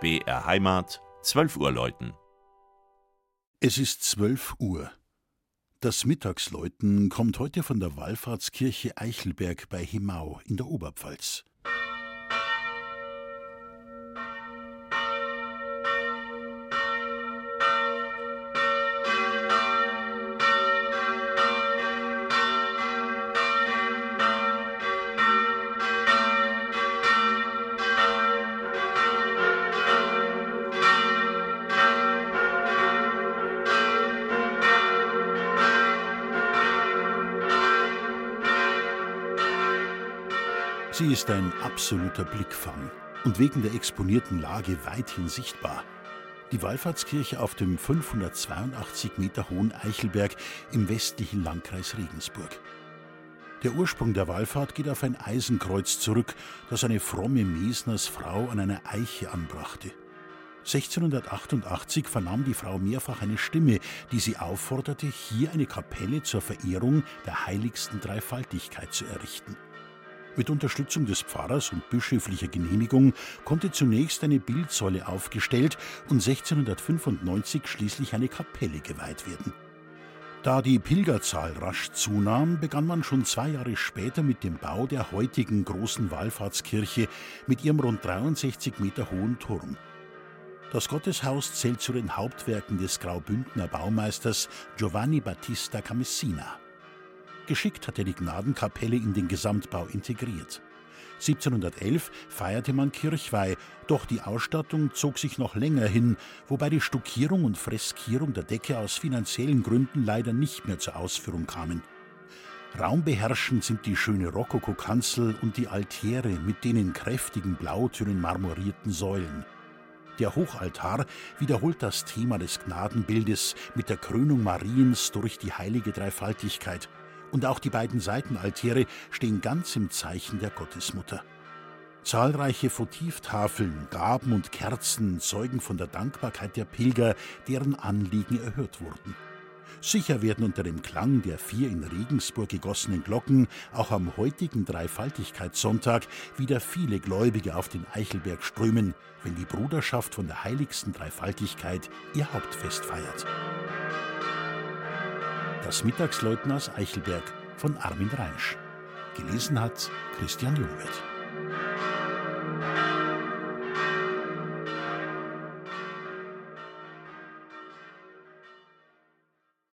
BR Heimat, 12 Uhr läuten. Es ist 12 Uhr. Das Mittagsläuten kommt heute von der Wallfahrtskirche Eichelberg bei Himau in der Oberpfalz. Sie ist ein absoluter Blickfang und wegen der exponierten Lage weithin sichtbar. Die Wallfahrtskirche auf dem 582 Meter hohen Eichelberg im westlichen Landkreis Regensburg. Der Ursprung der Wallfahrt geht auf ein Eisenkreuz zurück, das eine fromme Mesnersfrau an einer Eiche anbrachte. 1688 vernahm die Frau mehrfach eine Stimme, die sie aufforderte, hier eine Kapelle zur Verehrung der heiligsten Dreifaltigkeit zu errichten. Mit Unterstützung des Pfarrers und bischöflicher Genehmigung konnte zunächst eine Bildsäule aufgestellt und 1695 schließlich eine Kapelle geweiht werden. Da die Pilgerzahl rasch zunahm, begann man schon zwei Jahre später mit dem Bau der heutigen großen Wallfahrtskirche mit ihrem rund 63 Meter hohen Turm. Das Gotteshaus zählt zu den Hauptwerken des Graubündner Baumeisters Giovanni Battista Camessina. Geschickt hat er die Gnadenkapelle in den Gesamtbau integriert. 1711 feierte man Kirchweih, doch die Ausstattung zog sich noch länger hin, wobei die Stuckierung und Freskierung der Decke aus finanziellen Gründen leider nicht mehr zur Ausführung kamen. Raumbeherrschend sind die schöne Rokokokanzel und die Altäre mit den kräftigen Blautönen marmorierten Säulen. Der Hochaltar wiederholt das Thema des Gnadenbildes mit der Krönung Mariens durch die heilige Dreifaltigkeit und auch die beiden Seitenaltäre stehen ganz im Zeichen der Gottesmutter. Zahlreiche Votivtafeln, Gaben und Kerzen zeugen von der Dankbarkeit der Pilger, deren Anliegen erhört wurden. Sicher werden unter dem Klang der vier in Regensburg gegossenen Glocken auch am heutigen Dreifaltigkeitssonntag wieder viele Gläubige auf den Eichelberg strömen, wenn die Bruderschaft von der heiligsten Dreifaltigkeit ihr Hauptfest feiert. Das Mittagsläuten aus Eichelberg von Armin Reinsch. Gelesen hat Christian Jungwirth.